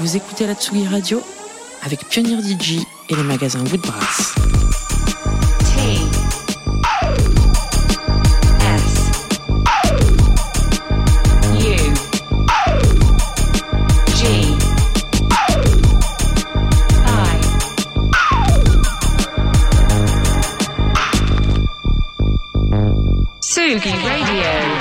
Vous écoutez la Tsugi Radio avec Pioneer DJ et le magasin Woodbrass. T S U G I Tsugi Radio.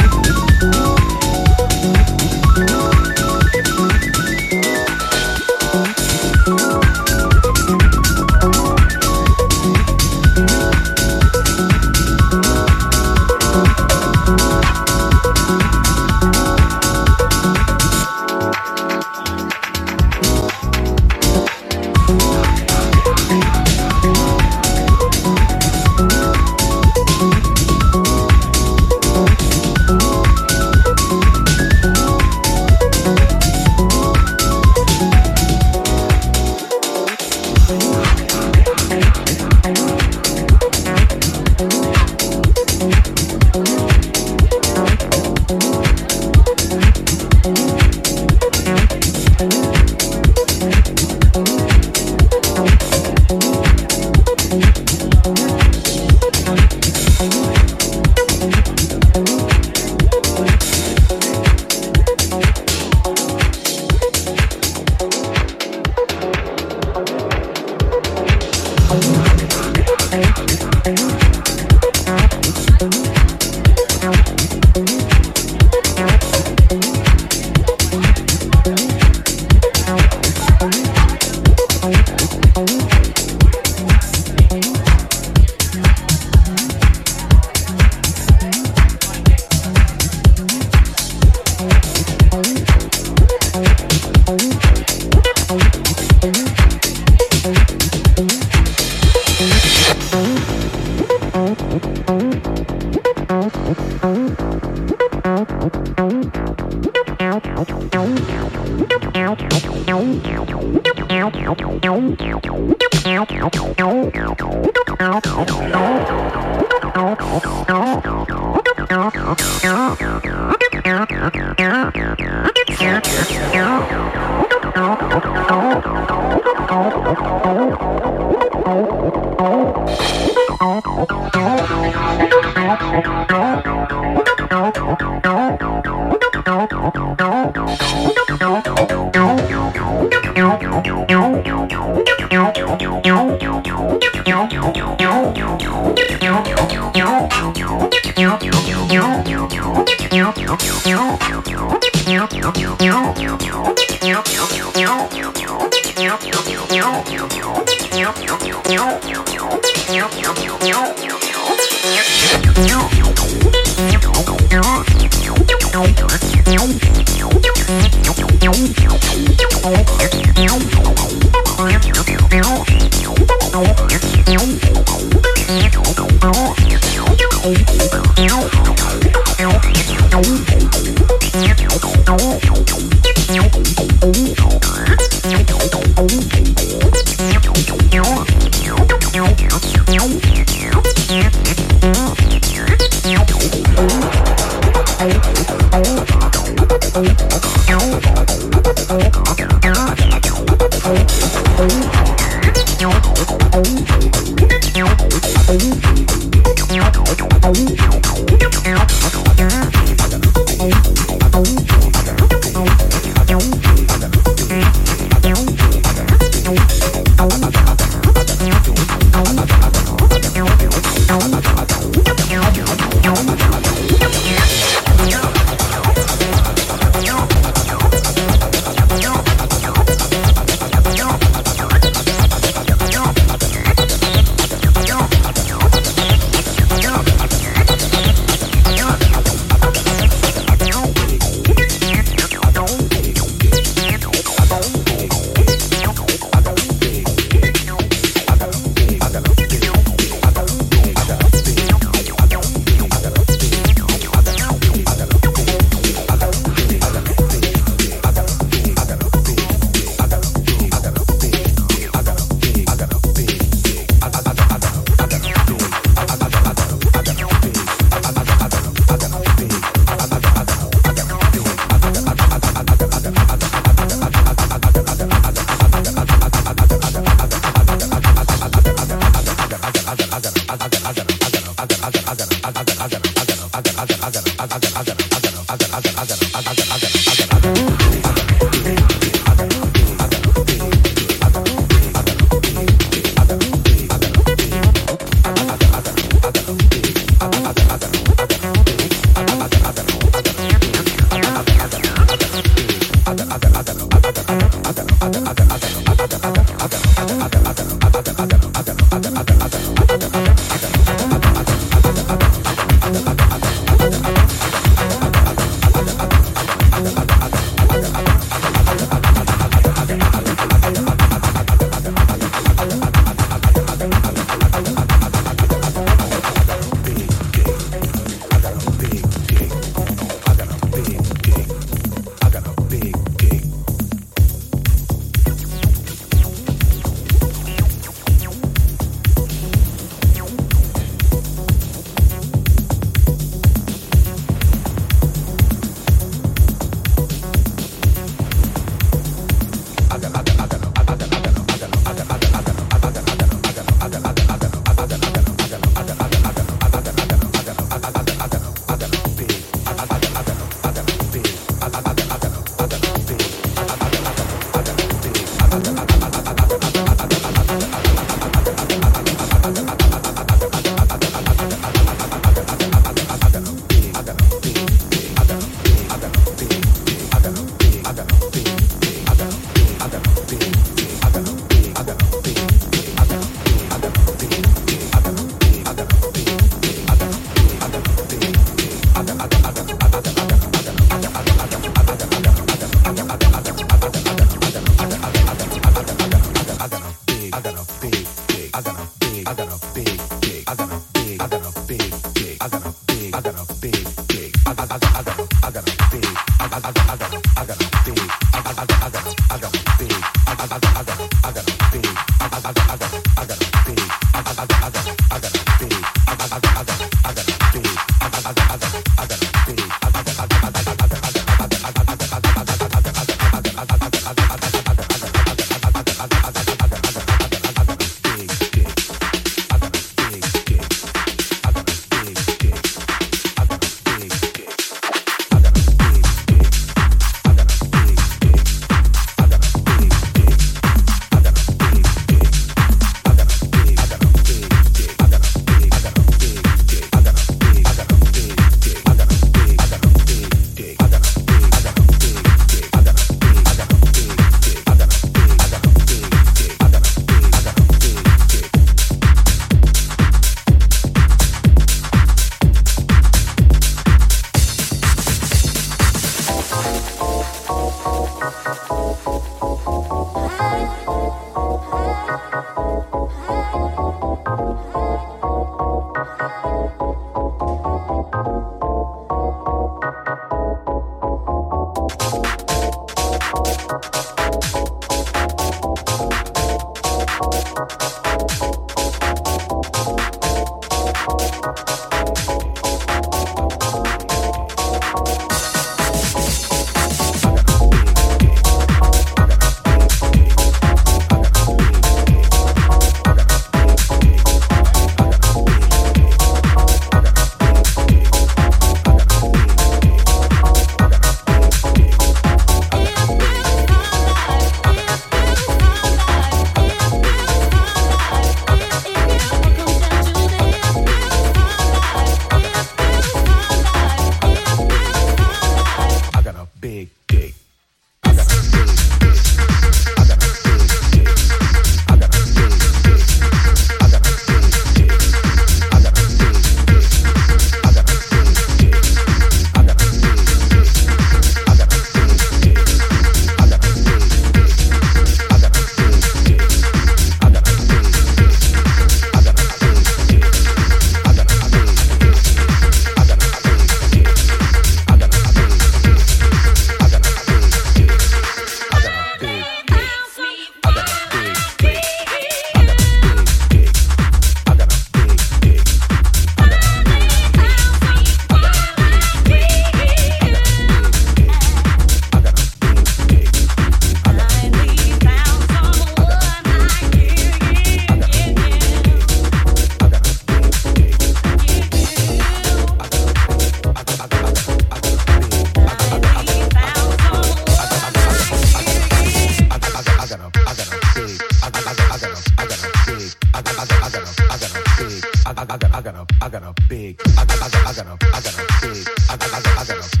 I got a, I got a big, I got, I got, I got a, I got a big, I got, I got, I got a, I got a big, I I got, I got a.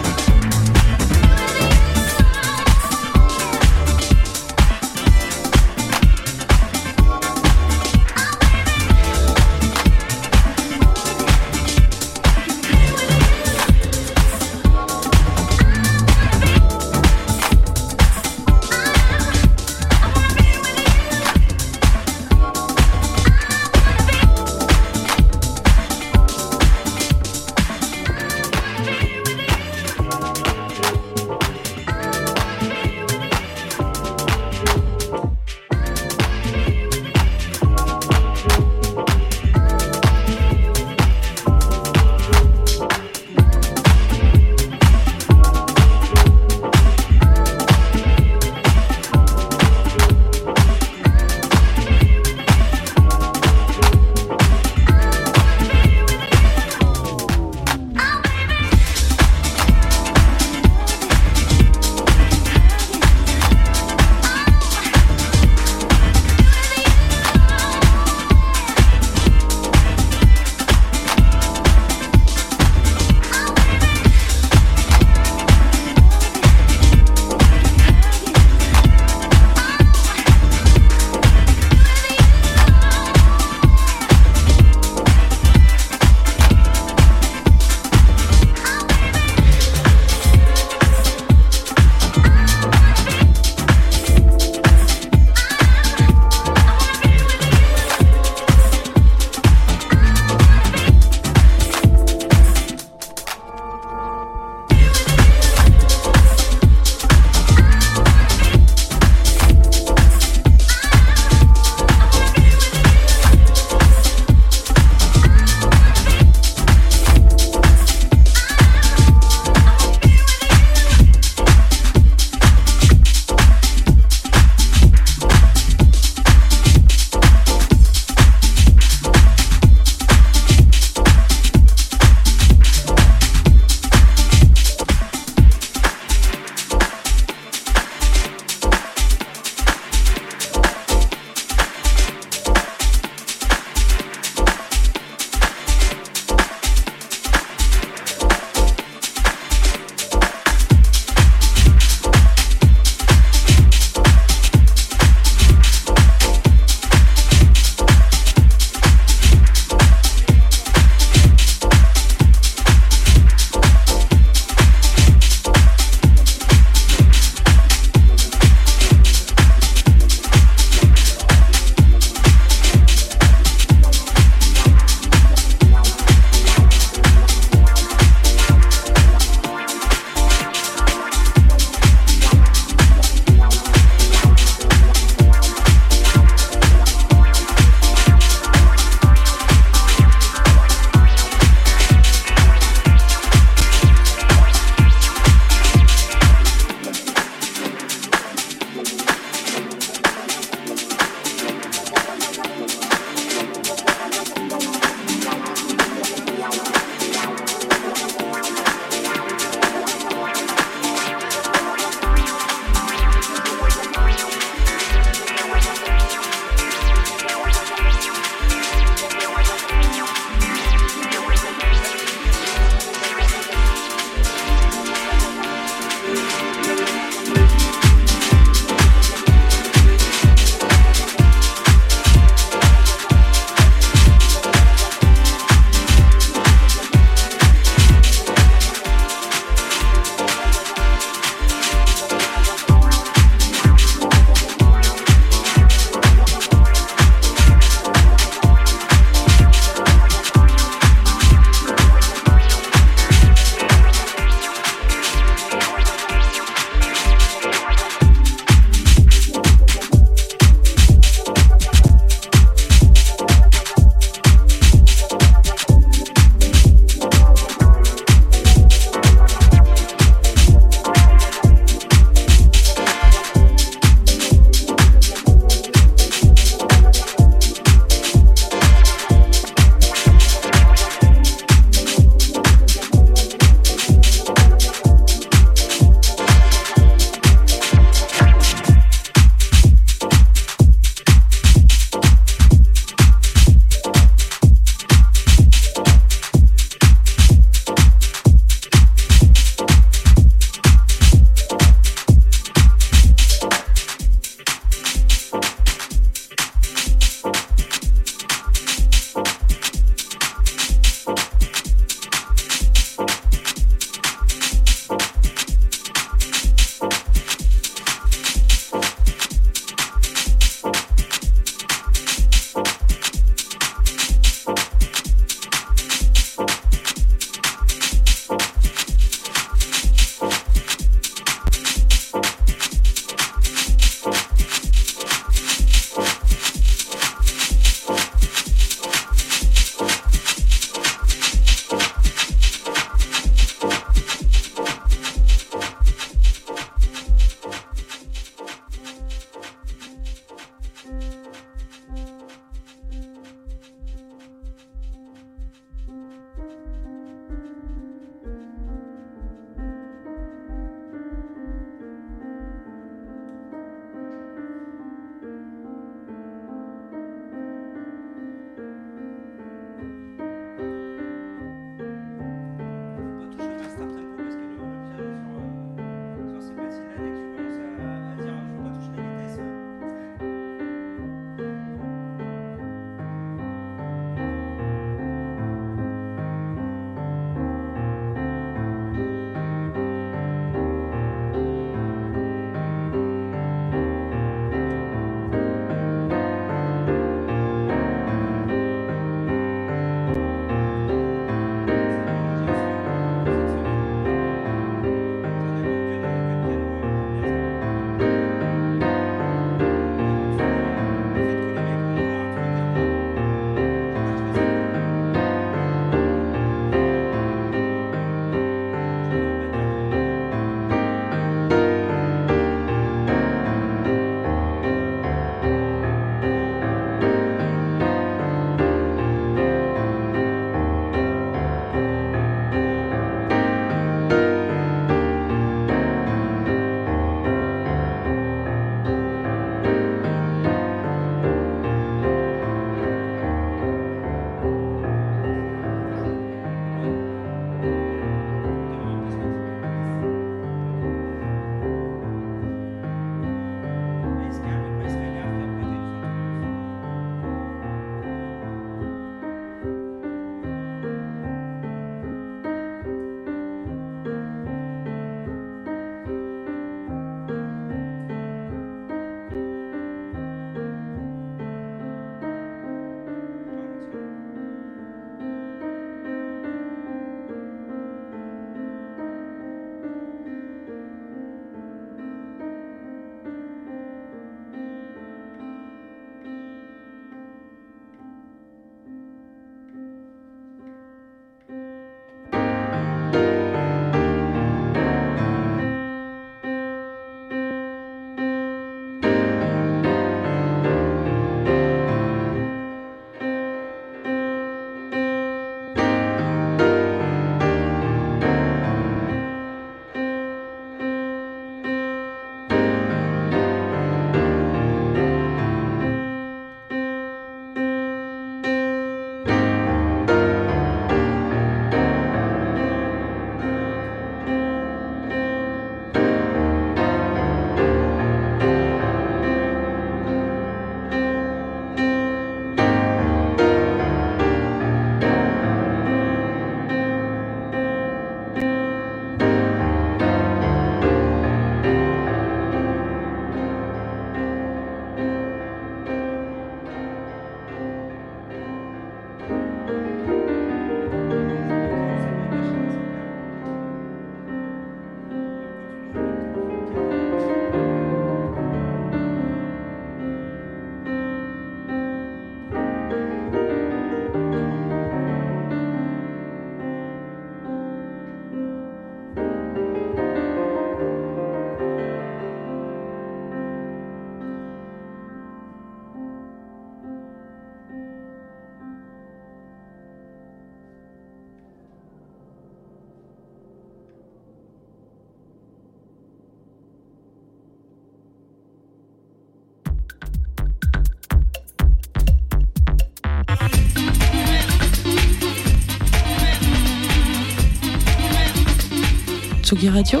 Tsugi Radio,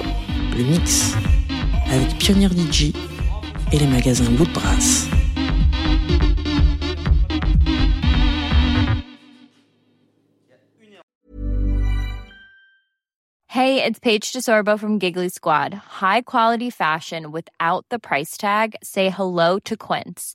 le mix avec Pioneer DJ et les magasins Woodbrass. Hey, it's Paige DeSorbo from Giggly Squad. High quality fashion without the price tag. Say hello to Quince.